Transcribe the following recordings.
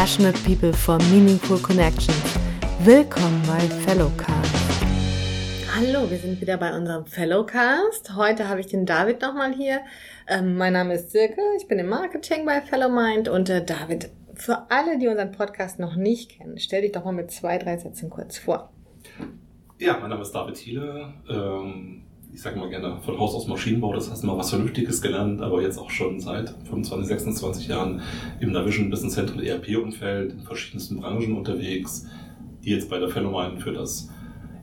passionate people for meaningful connections. Willkommen bei Fellowcast. Hallo, wir sind wieder bei unserem Fellowcast. Heute habe ich den David nochmal hier. Ähm, mein Name ist Silke, ich bin im Marketing bei Fellowmind und äh, David, für alle, die unseren Podcast noch nicht kennen, stell dich doch mal mit zwei, drei Sätzen kurz vor. Ja, mein Name ist David Thiele. Ähm ich sage mal gerne, von Haus aus Maschinenbau, das heißt mal was Vernünftiges gelernt, aber jetzt auch schon seit 25, 26 Jahren im Navision Business Central ERP-Umfeld in verschiedensten Branchen unterwegs, die jetzt bei der Phänomen für das,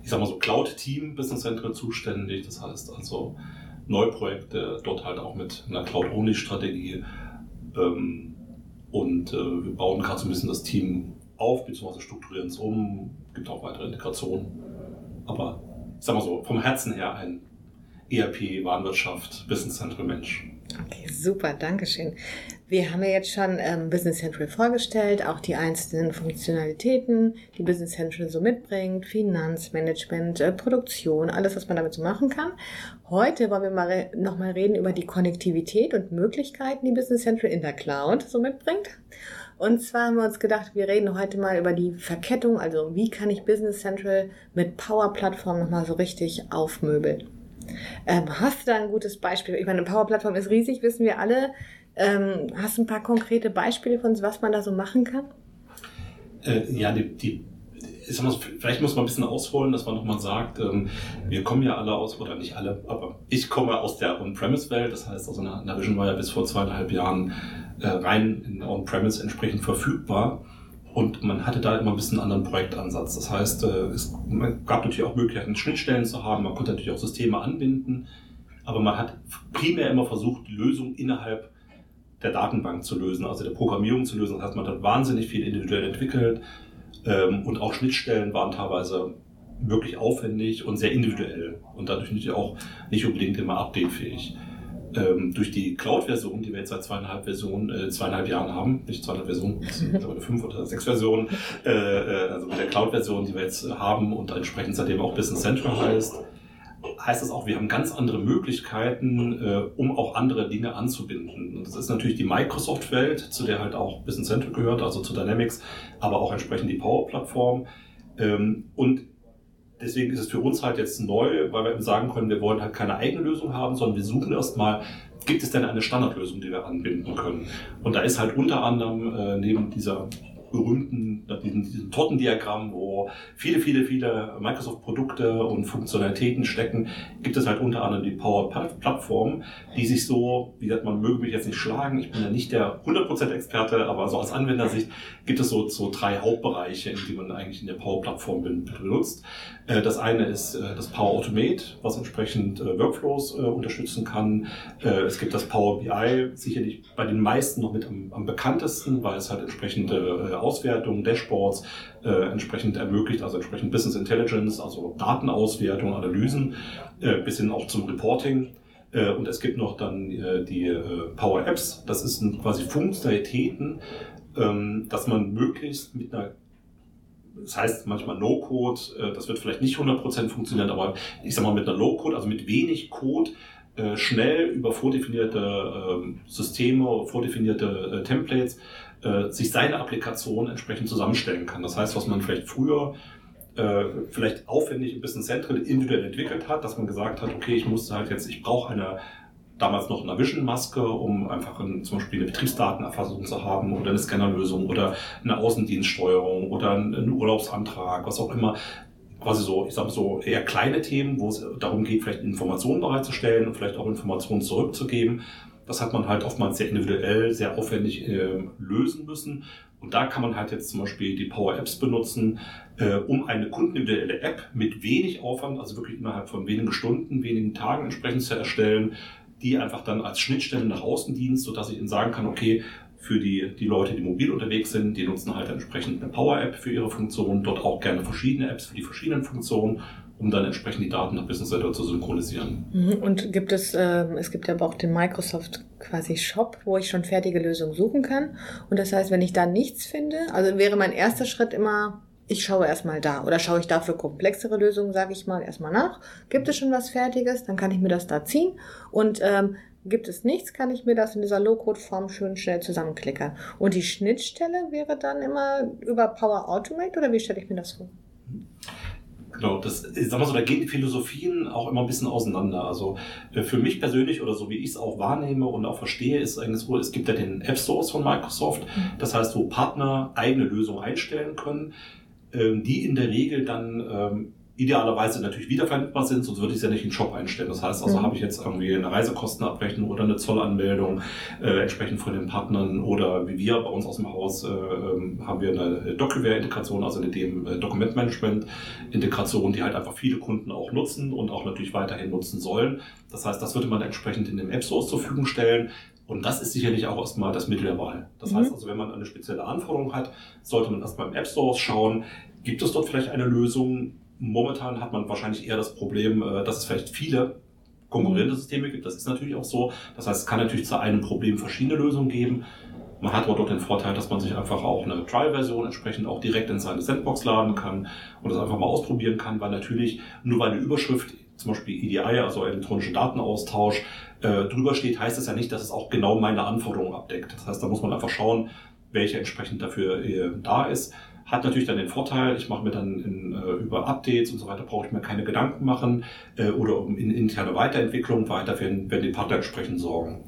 ich sag mal so, Cloud-Team Business Central zuständig, das heißt also Neuprojekte, dort halt auch mit einer Cloud-Only-Strategie. Ähm, und äh, wir bauen gerade so ein bisschen das Team auf, beziehungsweise strukturieren es um, gibt auch weitere Integrationen, aber ich sag mal so, vom Herzen her ein ERP, Warenwirtschaft, Business Central Mensch. Okay, super, Dankeschön. Wir haben ja jetzt schon ähm, Business Central vorgestellt, auch die einzelnen Funktionalitäten, die Business Central so mitbringt, Finanzmanagement, äh, Produktion, alles, was man damit so machen kann. Heute wollen wir mal nochmal reden über die Konnektivität und Möglichkeiten, die Business Central in der Cloud so mitbringt. Und zwar haben wir uns gedacht, wir reden heute mal über die Verkettung, also wie kann ich Business Central mit Power Plattform nochmal so richtig aufmöbeln. Ähm, hast du da ein gutes Beispiel? Ich meine, eine Power-Plattform ist riesig, wissen wir alle. Ähm, hast du ein paar konkrete Beispiele von was man da so machen kann? Äh, ja, die, die mal, vielleicht muss man ein bisschen ausholen, dass man nochmal sagt, ähm, wir kommen ja alle aus, oder nicht alle, aber ich komme aus der On-Premise-Welt. Das heißt, also Navision war ja bis vor zweieinhalb Jahren äh, rein in On-Premise entsprechend verfügbar. Und man hatte da immer ein bisschen einen anderen Projektansatz. Das heißt, äh, es gab natürlich auch Möglichkeiten, Schnittstellen zu haben. Man konnte natürlich auch Systeme anbinden. Aber man hat primär immer versucht, die Lösung innerhalb der Datenbank zu lösen, also der Programmierung zu lösen. Das heißt, man hat wahnsinnig viel individuell entwickelt. Ähm, und auch Schnittstellen waren teilweise wirklich aufwendig und sehr individuell. Und dadurch natürlich auch nicht unbedingt immer updatefähig ähm, durch die Cloud-Version, die wir jetzt seit zweieinhalb Versionen, äh, zweieinhalb Jahren haben, nicht zweieinhalb Versionen, fünf oder sechs Versionen, äh, äh, also mit der Cloud-Version, die wir jetzt haben und entsprechend seitdem auch Business Central heißt, heißt das auch, wir haben ganz andere Möglichkeiten, äh, um auch andere Dinge anzubinden. Und das ist natürlich die Microsoft-Welt, zu der halt auch Business Central gehört, also zu Dynamics, aber auch entsprechend die Power-Plattform. Ähm, und deswegen ist es für uns halt jetzt neu, weil wir eben sagen können, wir wollen halt keine eigene Lösung haben, sondern wir suchen erstmal, gibt es denn eine Standardlösung, die wir anbinden können? Und da ist halt unter anderem äh, neben dieser berühmten, diesem, diesem Tortendiagramm, wo viele, viele, viele Microsoft-Produkte und Funktionalitäten stecken, gibt es halt unter anderem die Power-Plattform, die sich so, wie gesagt, man möge mich jetzt nicht schlagen, ich bin ja nicht der 100% Experte, aber so aus Anwendersicht gibt es so, so drei Hauptbereiche, in die man eigentlich in der Power-Plattform benutzt. Äh, das eine ist äh, das Power Automate, was entsprechend äh, Workflows unterstützen kann. Es gibt das Power BI, sicherlich bei den meisten noch mit am, am bekanntesten, weil es halt entsprechende Auswertungen, Dashboards entsprechend ermöglicht, also entsprechend Business Intelligence, also Datenauswertung, Analysen, bis hin auch zum Reporting. Und es gibt noch dann die Power Apps, das sind quasi Funktionalitäten, ähm, dass man möglichst mit einer das heißt manchmal No-Code, äh, das wird vielleicht nicht 100% funktionieren, aber ich sag mal mit einer Low-Code, also mit wenig Code, äh, schnell über vordefinierte ähm, Systeme, vordefinierte äh, Templates sich seine Applikation entsprechend zusammenstellen kann. Das heißt, was man vielleicht früher vielleicht aufwendig ein bisschen zentral individuell entwickelt hat, dass man gesagt hat, okay, ich muss halt jetzt, ich brauche eine damals noch eine Vision-Maske, um einfach ein, zum Beispiel eine Betriebsdatenerfassung zu haben oder eine Scannerlösung oder eine Außendienststeuerung oder einen Urlaubsantrag, was auch immer. Quasi so, ich sage so eher kleine Themen, wo es darum geht, vielleicht Informationen bereitzustellen und vielleicht auch Informationen zurückzugeben. Das hat man halt oftmals sehr individuell, sehr aufwendig äh, lösen müssen. Und da kann man halt jetzt zum Beispiel die Power Apps benutzen, äh, um eine kundenindividuelle App mit wenig Aufwand, also wirklich innerhalb von wenigen Stunden, wenigen Tagen entsprechend zu erstellen, die einfach dann als Schnittstelle nach außen dient, sodass ich ihnen sagen kann, okay, für die, die Leute, die mobil unterwegs sind, die nutzen halt entsprechend eine Power-App für ihre Funktion, dort auch gerne verschiedene Apps für die verschiedenen Funktionen, um dann entsprechend die Daten nach Business Center zu synchronisieren. Mhm. Und gibt es, äh, es gibt ja aber auch den Microsoft quasi Shop, wo ich schon fertige Lösungen suchen kann. Und das heißt, wenn ich da nichts finde, also wäre mein erster Schritt immer ich schaue erstmal da oder schaue ich dafür komplexere Lösungen, sage ich mal, erstmal nach. Gibt es schon was Fertiges, dann kann ich mir das da ziehen. Und ähm, Gibt es nichts, kann ich mir das in dieser Low-Code-Form schön schnell zusammenklickern. Und die Schnittstelle wäre dann immer über Power Automate oder wie stelle ich mir das vor? Genau, das, sag mal so, da gehen die Philosophien auch immer ein bisschen auseinander. Also äh, für mich persönlich oder so wie ich es auch wahrnehme und auch verstehe, ist eigentlich so, es gibt ja den App Stores von Microsoft, mhm. das heißt, wo Partner eigene Lösungen einstellen können, ähm, die in der Regel dann ähm, idealerweise natürlich wiederverwendbar sind, sonst würde ich es ja nicht in den Shop einstellen. Das heißt also, mhm. habe ich jetzt irgendwie eine Reisekostenabrechnung oder eine Zollanmeldung äh, entsprechend von den Partnern oder wie wir bei uns aus dem Haus äh, ähm, haben wir eine DocuWare-Integration, also eine dem äh, Dokumentmanagement-Integration, die halt einfach viele Kunden auch nutzen und auch natürlich weiterhin nutzen sollen. Das heißt, das würde man entsprechend in dem App Source zur Verfügung stellen. Und das ist sicherlich auch erstmal das Mittel der Wahl. Das mhm. heißt also, wenn man eine spezielle Anforderung hat, sollte man erstmal im App Source schauen, gibt es dort vielleicht eine Lösung, Momentan hat man wahrscheinlich eher das Problem, äh, dass es vielleicht viele konkurrierende mhm. Systeme gibt. Das ist natürlich auch so. Das heißt, es kann natürlich zu einem Problem verschiedene Lösungen geben. Man hat aber dort den Vorteil, dass man sich einfach auch eine Trial-Version entsprechend auch direkt in seine Sandbox laden kann und das einfach mal ausprobieren kann, weil natürlich nur weil eine Überschrift, zum Beispiel EDI, also elektronische Datenaustausch, äh, drüber steht, heißt es ja nicht, dass es auch genau meine Anforderungen abdeckt. Das heißt, da muss man einfach schauen, welche entsprechend dafür äh, da ist. Hat natürlich dann den Vorteil, ich mache mir dann in, äh, über Updates und so weiter, brauche ich mir keine Gedanken machen äh, oder um in interne Weiterentwicklung weiter werden, werden die Partner entsprechend sorgen.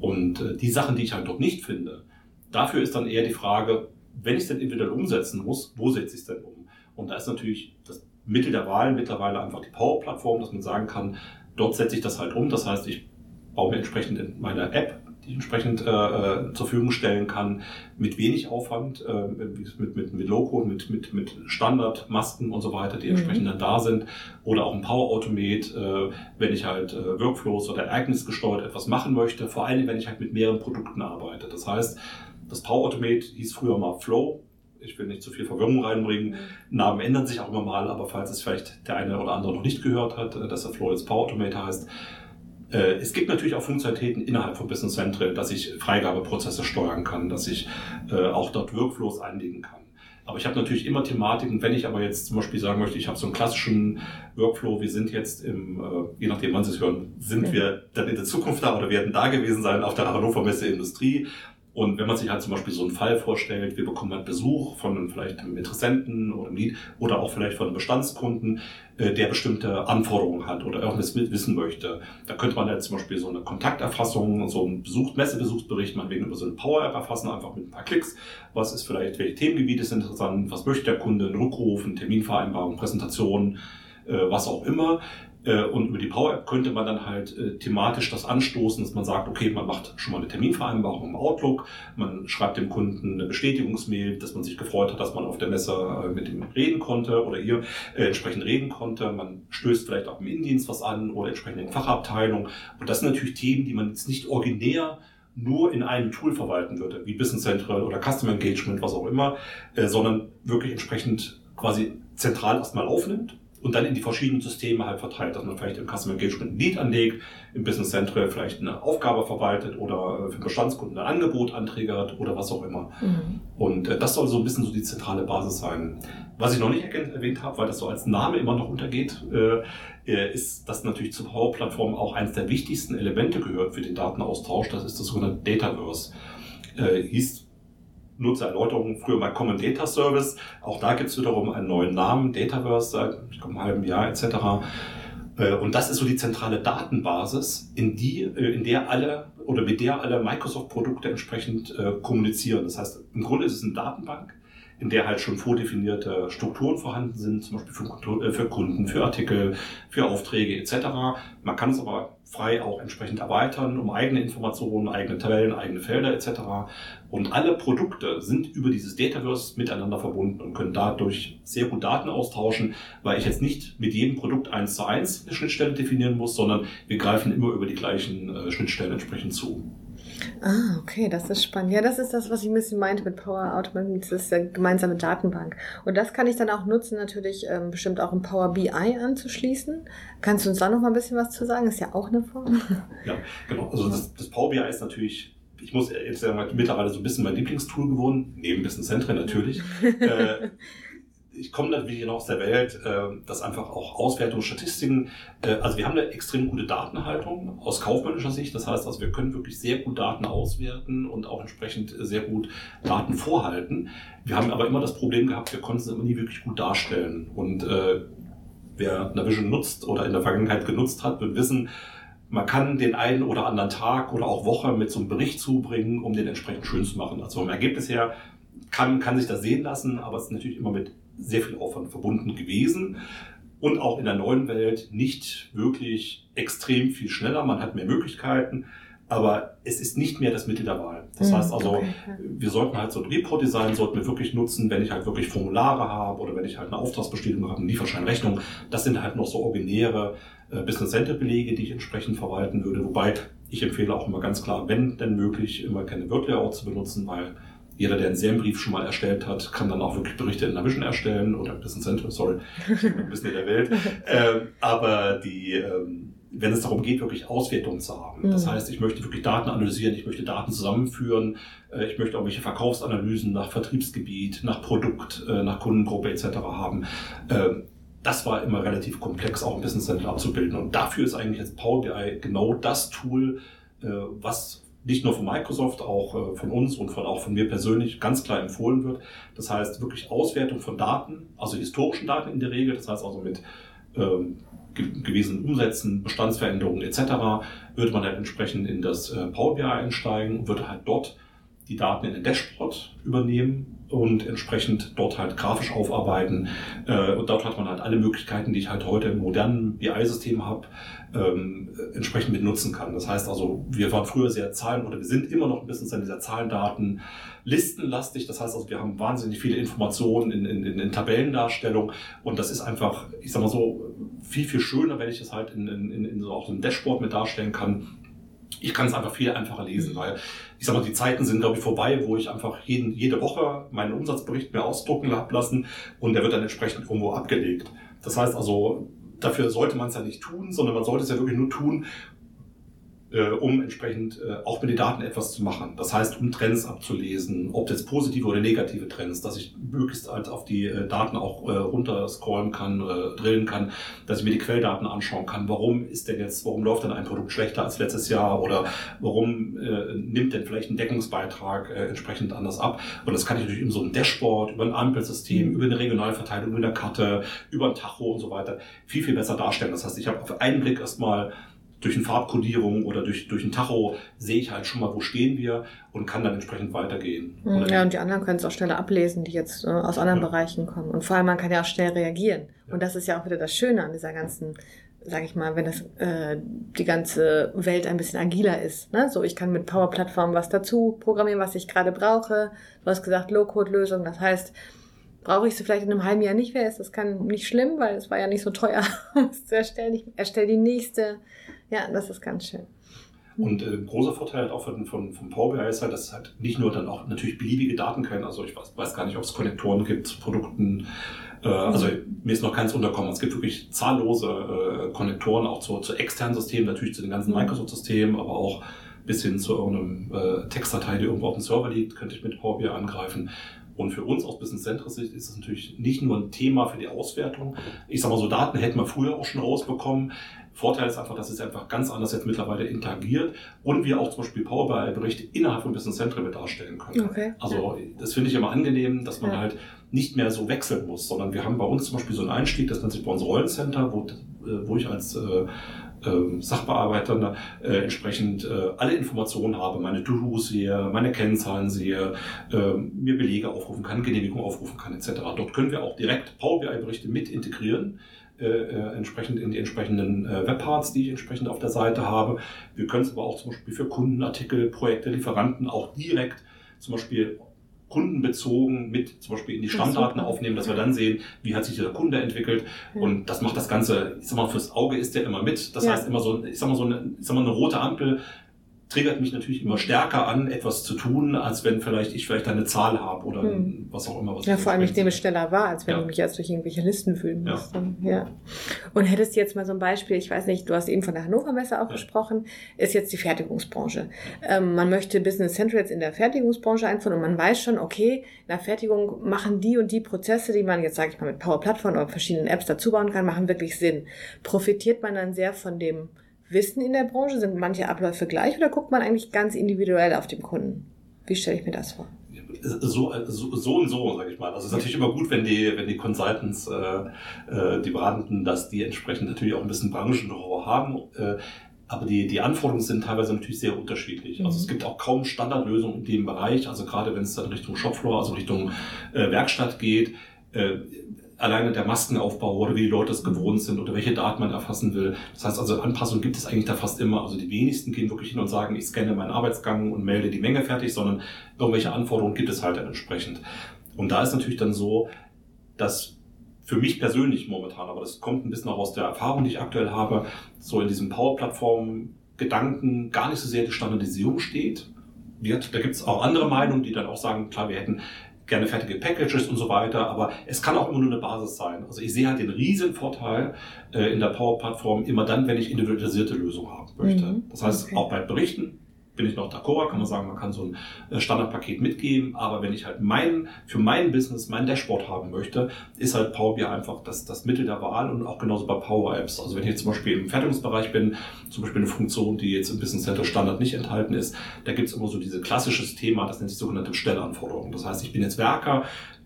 Und äh, die Sachen, die ich halt dort nicht finde, dafür ist dann eher die Frage, wenn ich es denn individuell umsetzen muss, wo setze ich es denn um? Und da ist natürlich das Mittel der Wahl mittlerweile einfach die Power-Plattform, dass man sagen kann, dort setze ich das halt um. Das heißt, ich baue mir entsprechend in meiner App entsprechend äh, äh, zur Verfügung stellen kann, mit wenig Aufwand, äh, mit, mit, mit Low-Code, mit, mit, mit Standardmasken und so weiter, die mhm. entsprechend dann da sind. Oder auch ein Power Automate, äh, wenn ich halt äh, Workflows oder ereignisgesteuert etwas machen möchte, vor allem wenn ich halt mit mehreren Produkten arbeite. Das heißt, das Power Automate hieß früher mal Flow, ich will nicht zu viel Verwirrung reinbringen. Mhm. Namen ändern sich auch immer mal, aber falls es vielleicht der eine oder andere noch nicht gehört hat, äh, dass der Flow jetzt Power Automate heißt, es gibt natürlich auch Funktionalitäten innerhalb von Business Central, dass ich Freigabeprozesse steuern kann, dass ich äh, auch dort Workflows einlegen kann. Aber ich habe natürlich immer Thematiken, wenn ich aber jetzt zum Beispiel sagen möchte, ich habe so einen klassischen Workflow, wir sind jetzt im, äh, je nachdem wann Sie es hören, sind wir dann in der Zukunft da oder werden da gewesen sein auf der Hannover Messe Industrie und wenn man sich halt zum Beispiel so einen Fall vorstellt, wir bekommen halt Besuch von einem, vielleicht einem Interessenten oder einem Lead oder auch vielleicht von einem Bestandskunden, äh, der bestimmte Anforderungen hat oder irgendwas wissen möchte. Da könnte man jetzt zum Beispiel so eine Kontakterfassung, so einen Besuch, Messebesuchsbericht man wegen über so eine Power-App erfassen, einfach mit ein paar Klicks. Was ist vielleicht, welche Themengebiete sind interessant, was möchte der Kunde, einen Rückruf, eine Terminvereinbarung, Präsentation, äh, was auch immer. Äh, und über die Power App könnte man dann halt äh, thematisch das anstoßen, dass man sagt, okay, man macht schon mal eine Terminvereinbarung im Outlook, man schreibt dem Kunden eine Bestätigungsmail, dass man sich gefreut hat, dass man auf der Messe äh, mit ihm reden konnte oder ihr entsprechend reden konnte. Man stößt vielleicht auch im Innendienst was an oder entsprechend in Fachabteilung. Und das sind natürlich Themen, die man jetzt nicht originär nur in einem Tool verwalten würde, wie Business Central oder Customer Engagement, was auch immer, sondern wirklich entsprechend quasi zentral erstmal aufnimmt und dann in die verschiedenen Systeme halt verteilt, dass man vielleicht im Customer Engagement ein Lead anlegt, im Business Central vielleicht eine Aufgabe verwaltet oder für Bestandskunden ein Angebot anträgert oder was auch immer. Mhm. Und äh, das soll so ein bisschen so die zentrale Basis sein. Was ich noch nicht erwähnt habe, weil das so als Name immer noch untergeht, äh, äh, ist, dass natürlich zur Power-Plattform auch eines der wichtigsten Elemente gehört für den Datenaustausch. Das ist das sogenannte Dataverse. hieß Nutzererläuterung, früher mal Common Data Service. Auch da gibt es wiederum einen neuen Namen, Dataverse, seit ich glaube, einem halben Jahr etc. Äh, und das ist so die zentrale Datenbasis, in die, äh, in der alle oder mit der alle Microsoft-Produkte entsprechend äh, kommunizieren. Das heißt, im Grunde ist es eine Datenbank, in der halt schon vordefinierte Strukturen vorhanden sind, zum Beispiel für, für Kunden, für Artikel, für Aufträge etc. Man kann es aber frei auch entsprechend erweitern um eigene Informationen, eigene Tabellen, eigene Felder etc. Und alle Produkte sind über dieses Dataverse miteinander verbunden und können dadurch sehr gut Daten austauschen, weil ich jetzt nicht mit jedem Produkt eins zu eins eine Schnittstelle definieren muss, sondern wir greifen immer über die gleichen äh, Schnittstellen entsprechend zu. Ah, okay, das ist spannend. Ja, das ist das, was ich ein bisschen meinte mit Power Automate, das ist eine gemeinsame Datenbank. Und das kann ich dann auch nutzen, natürlich ähm, bestimmt auch im Power BI anzuschließen. Kannst du uns da noch mal ein bisschen was zu sagen? Ist ja auch eine Form. Ja, genau. Also das, das Power BI ist natürlich ich muss jetzt sagen, mittlerweile so ein bisschen mein Lieblingstool geworden, neben Business Central natürlich. äh, ich komme natürlich noch aus der Welt, äh, dass einfach auch Auswertungsstatistiken, äh, also wir haben eine extrem gute Datenhaltung aus kaufmännischer Sicht. Das heißt also, wir können wirklich sehr gut Daten auswerten und auch entsprechend sehr gut Daten vorhalten. Wir haben aber immer das Problem gehabt, wir konnten es immer nie wirklich gut darstellen. Und äh, wer Navision nutzt oder in der Vergangenheit genutzt hat, wird wissen, man kann den einen oder anderen Tag oder auch Woche mit so einem Bericht zubringen, um den entsprechend schön zu machen. Also vom Ergebnis her kann, kann sich das sehen lassen, aber es ist natürlich immer mit sehr viel Aufwand verbunden gewesen und auch in der neuen Welt nicht wirklich extrem viel schneller. Man hat mehr Möglichkeiten, aber es ist nicht mehr das Mittel der Wahl. Das mhm, heißt also, okay. wir sollten halt so ein Report-Design sollten wir wirklich nutzen, wenn ich halt wirklich Formulare habe oder wenn ich halt eine Auftragsbestätigung habe, eine Lieferscheinrechnung. Das sind halt noch so originäre äh, Business Center Belege, die ich entsprechend verwalten würde. Wobei ich empfehle auch immer ganz klar, wenn denn möglich, immer keine Word-Layout zu benutzen, weil jeder, der einen Serienbrief schon mal erstellt hat, kann dann auch wirklich Berichte in Navision erstellen oder Business Center, sorry, ein bisschen in der Welt. Ähm, aber die, ähm, wenn es darum geht, wirklich Auswertungen zu haben. Das mhm. heißt, ich möchte wirklich Daten analysieren, ich möchte Daten zusammenführen, äh, ich möchte auch welche Verkaufsanalysen nach Vertriebsgebiet, nach Produkt, äh, nach Kundengruppe etc. haben. Ähm, das war immer relativ komplex, auch ein Business Center abzubilden. Und dafür ist eigentlich jetzt Power BI genau das Tool, äh, was nicht nur von Microsoft, auch äh, von uns und von, auch von mir persönlich ganz klar empfohlen wird. Das heißt wirklich Auswertung von Daten, also historischen Daten in der Regel, das heißt also mit ähm, gewesenen Umsätzen, Bestandsveränderungen etc., würde man dann entsprechend in das äh, Power BI einsteigen und würde halt dort die Daten in den Dashboard übernehmen und entsprechend dort halt grafisch aufarbeiten. Äh, und dort hat man halt alle Möglichkeiten, die ich halt heute im modernen BI-System habe, ähm, entsprechend mit nutzen kann. Das heißt also, wir waren früher sehr Zahlen oder wir sind immer noch ein bisschen an dieser Zahlendaten listenlastig. Das heißt also, wir haben wahnsinnig viele Informationen in, in, in, Tabellendarstellung und das ist einfach, ich sag mal so, viel, viel schöner, wenn ich es halt in, in, in so auch einem Dashboard mit darstellen kann. Ich kann es einfach viel einfacher lesen, weil ich sag mal, die Zeiten sind, glaube ich, vorbei, wo ich einfach jeden, jede Woche meinen Umsatzbericht mir ausdrucken lassen und der wird dann entsprechend irgendwo abgelegt. Das heißt also, dafür sollte man es ja nicht tun, sondern man sollte es ja wirklich nur tun, äh, um entsprechend äh, auch mit den Daten etwas zu machen. Das heißt, um Trends abzulesen, ob jetzt positive oder negative Trends, dass ich möglichst halt auf die äh, Daten auch äh, runter scrollen kann, äh, drillen kann, dass ich mir die Quelldaten anschauen kann. Warum ist denn jetzt, warum läuft denn ein Produkt schlechter als letztes Jahr oder warum äh, nimmt denn vielleicht ein Deckungsbeitrag äh, entsprechend anders ab? Und das kann ich natürlich in so einem Dashboard, über ein Ampelsystem, über eine Regionalverteilung, über eine Karte, über ein Tacho und so weiter viel, viel besser darstellen. Das heißt, ich habe auf einen Blick erstmal durch eine Farbkodierung oder durch, durch ein Tacho sehe ich halt schon mal, wo stehen wir und kann dann entsprechend weitergehen. Mhm, ja, und die anderen können es auch schneller ablesen, die jetzt äh, aus anderen ja. Bereichen kommen. Und vor allem, man kann ja auch schnell reagieren. Ja. Und das ist ja auch wieder das Schöne an dieser ganzen sage ich mal, wenn das äh, die ganze Welt ein bisschen agiler ist. Ne? So, ich kann mit Power Plattform was dazu programmieren, was ich gerade brauche. Du hast gesagt Low-Code-Lösung, das heißt, brauche ich sie vielleicht in einem halben Jahr nicht mehr, ist das kann nicht schlimm, weil es war ja nicht so teuer, um es zu erstellen. Ich erstelle die nächste ja, das ist ganz schön. Und äh, großer Vorteil halt auch von, von, von Power BI ist halt, dass es halt nicht nur dann auch natürlich beliebige Daten können. Also ich weiß, weiß gar nicht, ob es Konnektoren gibt zu Produkten. Äh, also mir ist noch keins unterkommen. Es gibt wirklich zahllose äh, Konnektoren auch zu, zu externen Systemen, natürlich zu den ganzen. Microsoft-Systemen, aber auch bis hin zu irgendeinem äh, Textdatei, die irgendwo auf dem Server liegt, könnte ich mit Power BI angreifen. Und für uns aus Business Centris Sicht ist es natürlich nicht nur ein Thema für die Auswertung. Ich sag mal so, Daten hätten wir früher auch schon rausbekommen. Vorteil ist einfach, dass es einfach ganz anders jetzt mittlerweile interagiert und wir auch zum Beispiel Power BI-Berichte innerhalb von Business Central darstellen können. Okay. Also das finde ich immer angenehm, dass man ja. halt nicht mehr so wechseln muss, sondern wir haben bei uns zum Beispiel so einen Einstieg, das nennt sich bei uns Rollencenter, wo, wo ich als äh, äh, Sachbearbeiter äh, entsprechend äh, alle Informationen habe, meine To-Dos sehe, meine Kennzahlen sehe, äh, mir Belege aufrufen kann, Genehmigung aufrufen kann etc. Dort können wir auch direkt Power BI-Berichte mit integrieren äh, äh, entsprechend in die entsprechenden äh, Webparts, die ich entsprechend auf der Seite habe. Wir können es aber auch zum Beispiel für Kundenartikel, Projekte, Lieferanten auch direkt zum Beispiel kundenbezogen mit zum Beispiel in die Stammdaten aufnehmen, dass wir dann sehen, wie hat sich der Kunde entwickelt. Und das macht das Ganze, ich sag mal, fürs Auge ist der immer mit. Das ja. heißt immer so, ich sag mal so eine, ich sag mal eine rote Ampel triggert mich natürlich immer stärker an, etwas zu tun, als wenn vielleicht ich vielleicht eine Zahl habe oder hm. was auch immer. Was ja, vor allem ich nehme es schneller wahr, als wenn ja. ich mich jetzt durch irgendwelche Listen fühlen muss. Ja. ja. Und hättest du jetzt mal so ein Beispiel, ich weiß nicht, du hast eben von der Hannover Messe auch ja. gesprochen, ist jetzt die Fertigungsbranche. Ähm, man möchte Business Central jetzt in der Fertigungsbranche einführen und man weiß schon, okay, in der Fertigung machen die und die Prozesse, die man jetzt, sage ich mal, mit Power Plattform oder verschiedenen Apps dazu bauen kann, machen wirklich Sinn. Profitiert man dann sehr von dem Wissen in der Branche? Sind manche Abläufe gleich oder guckt man eigentlich ganz individuell auf den Kunden? Wie stelle ich mir das vor? So, so, so und so, sage ich mal. Also es ist natürlich immer gut, wenn die, wenn die Consultants, äh, äh, die Beratenden, dass die entsprechend natürlich auch ein bisschen Branchen-Know-how haben. Äh, aber die, die Anforderungen sind teilweise natürlich sehr unterschiedlich. Also es mhm. gibt auch kaum Standardlösungen in dem Bereich. Also gerade wenn es dann Richtung Shopfloor, also Richtung äh, Werkstatt geht, äh, alleine der Maskenaufbau oder wie die Leute es gewohnt sind oder welche Daten man erfassen will. Das heißt also, Anpassungen gibt es eigentlich da fast immer. Also die wenigsten gehen wirklich hin und sagen, ich scanne meinen Arbeitsgang und melde die Menge fertig, sondern irgendwelche Anforderungen gibt es halt dann entsprechend. Und da ist natürlich dann so, dass für mich persönlich momentan, aber das kommt ein bisschen auch aus der Erfahrung, die ich aktuell habe, so in diesem Power-Plattform-Gedanken gar nicht so sehr die Standardisierung steht. Da gibt es auch andere Meinungen, die dann auch sagen, klar, wir hätten gerne fertige Packages und so weiter, aber es kann auch immer nur eine Basis sein. Also ich sehe halt den riesen Vorteil äh, in der Power-Plattform immer dann, wenn ich individualisierte Lösungen haben möchte. Mhm. Das heißt, okay. auch bei Berichten bin ich noch d'accord, kann man sagen, man kann so ein äh, Standardpaket mitgeben, aber wenn ich halt mein, für mein Business mein Dashboard haben möchte, ist halt Power BI einfach das, das Mittel der Wahl und auch genauso bei Power Apps. Also wenn ich jetzt zum Beispiel im Fertigungsbereich bin, zum Beispiel eine Funktion, die jetzt im Business Center Standard nicht enthalten ist, da gibt es immer so dieses klassisches Thema, das nennt sich sogenannte Stellanforderungen. Das heißt, ich bin jetzt Werker,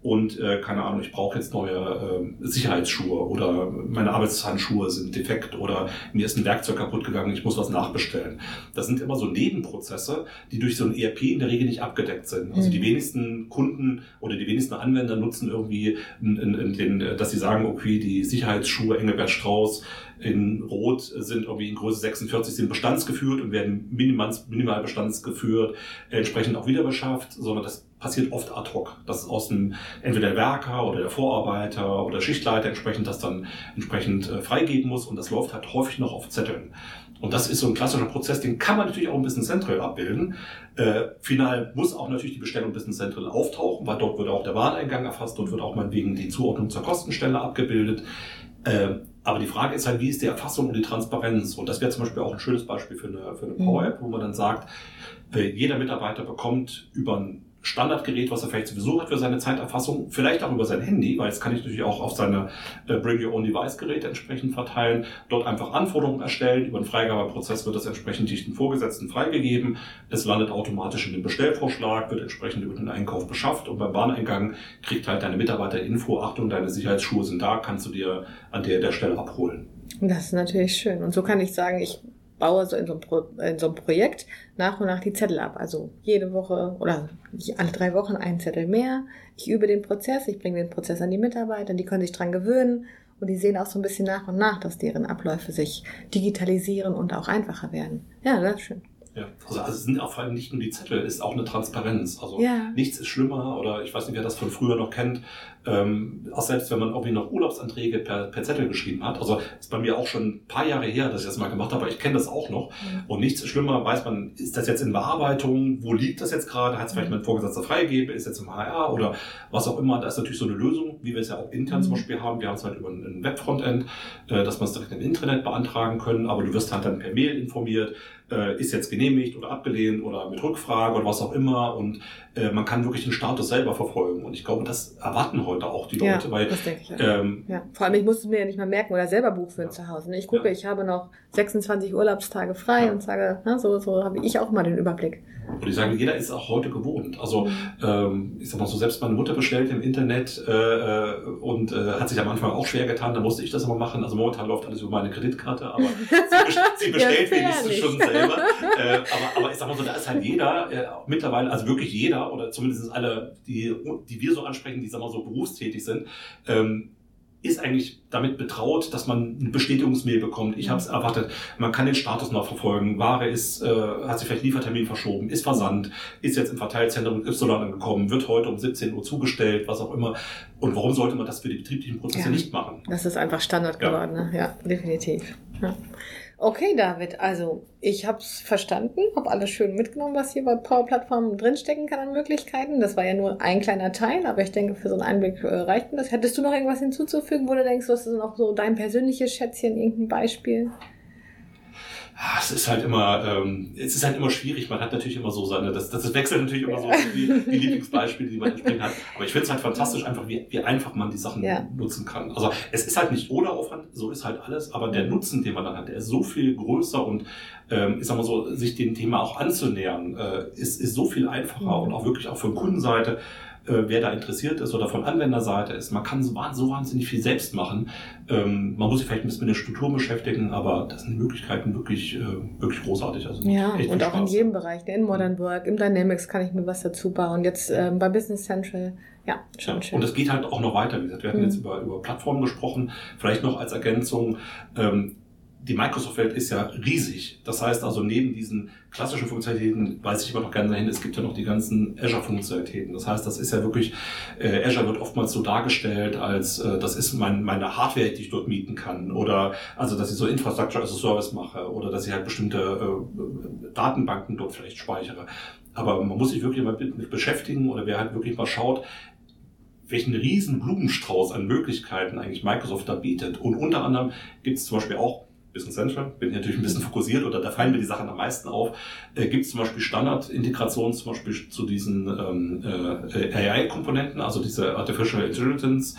und äh, keine Ahnung, ich brauche jetzt neue äh, Sicherheitsschuhe oder meine Arbeitshandschuhe sind defekt oder mir ist ein Werkzeug kaputt gegangen, ich muss was nachbestellen. Das sind immer so Nebenprozesse, die durch so ein ERP in der Regel nicht abgedeckt sind. Also mhm. die wenigsten Kunden oder die wenigsten Anwender nutzen irgendwie, in, in, in den, dass sie sagen, okay, die Sicherheitsschuhe Engelbert Strauß in Rot sind irgendwie in Größe 46 sind bestandsgeführt und werden minimal, minimal bestandsgeführt, entsprechend auch wieder beschafft, sondern das passiert oft ad hoc, dass aus dem entweder der Werker oder der Vorarbeiter oder Schichtleiter entsprechend das dann entsprechend äh, freigeben muss und das läuft halt häufig noch auf Zetteln. Und das ist so ein klassischer Prozess, den kann man natürlich auch ein bisschen Central abbilden. Äh, final muss auch natürlich die Bestellung Business Central auftauchen, weil dort wird auch der Wareneingang erfasst, dort wird auch meinetwegen die Zuordnung zur Kostenstelle abgebildet. Äh, aber die Frage ist halt, wie ist die Erfassung und die Transparenz? Und das wäre zum Beispiel auch ein schönes Beispiel für eine, für eine mhm. Power App, wo man dann sagt, äh, jeder Mitarbeiter bekommt über ein Standardgerät, was er vielleicht sowieso hat für seine Zeiterfassung, vielleicht auch über sein Handy, weil jetzt kann ich natürlich auch auf seine äh, Bring Your Own Device Geräte entsprechend verteilen, dort einfach Anforderungen erstellen, über den Freigabeprozess wird das entsprechend durch den Vorgesetzten freigegeben, es landet automatisch in den Bestellvorschlag, wird entsprechend über den Einkauf beschafft und beim Bahneingang kriegt halt deine Mitarbeiter Info, Achtung, deine Sicherheitsschuhe sind da, kannst du dir an der, der Stelle abholen. Das ist natürlich schön. Und so kann ich sagen, ich baue so in so, einem Pro, in so einem Projekt nach und nach die Zettel ab. Also jede Woche oder alle drei Wochen ein Zettel mehr. Ich übe den Prozess, ich bringe den Prozess an die Mitarbeiter, die können sich dran gewöhnen und die sehen auch so ein bisschen nach und nach, dass deren Abläufe sich digitalisieren und auch einfacher werden. Ja, das ist schön. Ja, also, also es sind auch vor allem nicht nur die Zettel, es ist auch eine Transparenz. Also ja. nichts ist schlimmer oder ich weiß nicht, wer das von früher noch kennt, ähm, auch selbst wenn man irgendwie noch Urlaubsanträge per, per Zettel geschrieben hat. Also ist bei mir auch schon ein paar Jahre her, dass ich das mal gemacht habe, aber ich kenne das auch noch. Mhm. Und nichts schlimmer, weiß man, ist das jetzt in Bearbeitung, wo liegt das jetzt gerade, hat es vielleicht mhm. mein Vorgesetzter freigegeben, ist jetzt im HR oder was auch immer. Da ist natürlich so eine Lösung, wie wir es ja auch intern mhm. zum Beispiel haben. Wir haben es halt über ein Webfrontend, äh, dass man es direkt im Internet beantragen können, aber du wirst halt dann per Mail informiert, äh, ist jetzt genehmigt oder abgelehnt oder mit Rückfrage oder was auch immer. Und äh, man kann wirklich den Status selber verfolgen. Und ich glaube, das erwarten heute auch die Leute. Ja, weil, das denke ich. Ähm, ja. Vor allem, ich muss es mir ja nicht mal merken oder selber Buch führen ja. zu Hause. Ne? Ich gucke, ja. ich habe noch 26 Urlaubstage frei und sage, na, so, so habe ich auch mal den Überblick. Und ich sage, jeder ist auch heute gewohnt. Also mhm. ähm, ich sag mal so, selbst meine Mutter bestellt im Internet äh, äh, und äh, hat sich am Anfang auch schwer getan, da musste ich das immer machen. Also momentan läuft alles über meine Kreditkarte, aber sie, bestellt wenigstens schon selber. äh, aber, aber ich sag mal so, da ist halt jeder, äh, mittlerweile, also wirklich jeder, oder zumindest alle, die, die wir so ansprechen, die sag mal so berufstätig sind, ähm, ist eigentlich damit betraut, dass man eine Bestätigungsmail bekommt. Ich mhm. habe es erwartet. Man kann den Status noch verfolgen. Ware ist, äh, hat sich vielleicht Liefertermin verschoben, ist versandt, ist jetzt im Verteilzentrum Y angekommen, wird heute um 17 Uhr zugestellt, was auch immer. Und warum sollte man das für die betrieblichen Prozesse ja. nicht machen? Das ist einfach Standard geworden. Ja, ne? ja definitiv. Ja. Okay, David, also ich habe es verstanden, habe alles schön mitgenommen, was hier bei Power Plattform drinstecken kann an Möglichkeiten. Das war ja nur ein kleiner Teil, aber ich denke, für so einen Einblick äh, reicht das. Hättest du noch irgendwas hinzuzufügen, wo du denkst, was ist noch so dein persönliches Schätzchen, irgendein Beispiel? Ah, es ist halt immer, ähm, es ist halt immer schwierig. Man hat natürlich immer so seine, das, das wechselt natürlich immer so die, die Lieblingsbeispiele, die man entsprechend hat. Aber ich finde es halt fantastisch, einfach wie, wie einfach man die Sachen ja. nutzen kann. Also es ist halt nicht ohne Aufwand, so ist halt alles, aber der Nutzen, den man dann hat, der ist so viel größer und ähm, ich sag mal so, sich dem Thema auch anzunähern, äh, ist, ist so viel einfacher mhm. und auch wirklich auch von Kundenseite äh, wer da interessiert ist oder von Anwenderseite ist. Man kann so, so wahnsinnig viel selbst machen. Ähm, man muss sich vielleicht ein bisschen mit der Struktur beschäftigen, aber das sind die Möglichkeiten wirklich, äh, wirklich großartig. Also ja, und auch Spaß. in jedem Bereich. Ne? In Modern Work, im Dynamics kann ich mir was dazu bauen. Jetzt ähm, bei Business Central. Ja, schon ja, schön. Und es geht halt auch noch weiter. Wie gesagt, wir hatten mhm. jetzt über, über Plattformen gesprochen. Vielleicht noch als Ergänzung. Ähm, die Microsoft-Welt ist ja riesig. Das heißt also, neben diesen klassischen Funktionalitäten weise ich immer noch gerne dahin, es gibt ja noch die ganzen Azure-Funktionalitäten. Das heißt, das ist ja wirklich, äh, Azure wird oftmals so dargestellt, als äh, das ist mein, meine Hardware, die ich dort mieten kann. Oder also, dass ich so Infrastructure as a Service mache oder dass ich halt bestimmte äh, Datenbanken dort vielleicht speichere. Aber man muss sich wirklich mal mit beschäftigen oder wer halt wirklich mal schaut, welchen riesen Blumenstrauß an Möglichkeiten eigentlich Microsoft da bietet. Und unter anderem gibt es zum Beispiel auch Business Central, bin hier natürlich ein bisschen fokussiert oder da fallen mir die Sachen am meisten auf. Äh, Gibt es zum Beispiel Standardintegrationen zum Beispiel zu diesen ähm, äh, AI-Komponenten, also diese Artificial Intelligence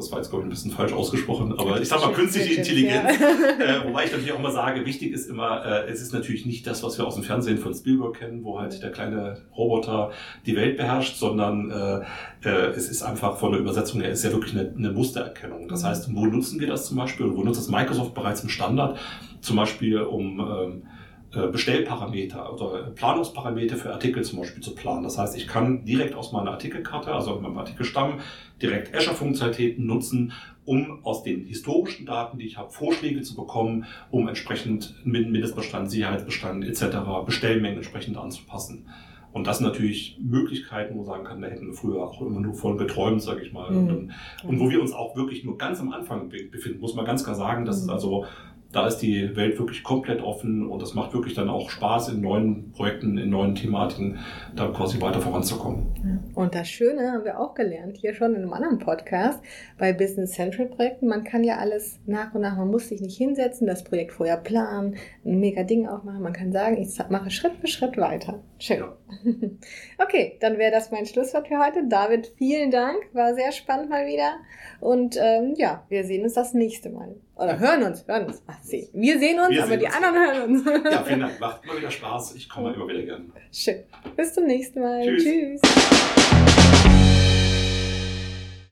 das war jetzt, glaube ich, ein bisschen falsch ausgesprochen, aber ich sag mal künstliche Intelligenz. Ja. Äh, wobei ich natürlich auch immer sage, wichtig ist immer, äh, es ist natürlich nicht das, was wir aus dem Fernsehen von Spielberg kennen, wo halt der kleine Roboter die Welt beherrscht, sondern äh, äh, es ist einfach von der Übersetzung her, ist ja wirklich eine, eine Mustererkennung. Das mhm. heißt, wo nutzen wir das zum Beispiel? Wo nutzt das Microsoft bereits im Standard? Zum Beispiel um ähm, äh, Bestellparameter oder Planungsparameter für Artikel zum Beispiel zu planen. Das heißt, ich kann direkt aus meiner Artikelkarte, also in meinem Artikelstamm, direkt Azure-Funktionalitäten nutzen, um aus den historischen Daten, die ich habe, Vorschläge zu bekommen, um entsprechend Mindestbestand, Sicherheitsbestand etc., Bestellmengen entsprechend anzupassen. Und das sind natürlich Möglichkeiten, wo man sagen kann, da hätten wir früher auch immer nur von geträumt, sage ich mal. Mhm. Und, und, wo wir uns auch wirklich nur ganz am Anfang befinden, muss man ganz klar sagen, dass mhm. es also da ist die Welt wirklich komplett offen und es macht wirklich dann auch Spaß, in neuen Projekten, in neuen Thematiken da quasi weiter voranzukommen. Und das Schöne haben wir auch gelernt, hier schon in einem anderen Podcast, bei Business Central Projekten, man kann ja alles nach und nach, man muss sich nicht hinsetzen, das Projekt vorher planen, ein mega Ding aufmachen, man kann sagen, ich mache Schritt für Schritt weiter. Schön. Ja. Okay, dann wäre das mein Schlusswort für heute. David, vielen Dank, war sehr spannend mal wieder und ähm, ja, wir sehen uns das nächste Mal. Oder hören uns, hören uns. Ach, sehen. Wir sehen uns, Wir aber sehen die uns. anderen hören uns. Ja, vielen Dank. Macht immer wieder Spaß. Ich komme immer wieder gerne. Schön. Bis zum nächsten Mal. Tschüss. Tschüss.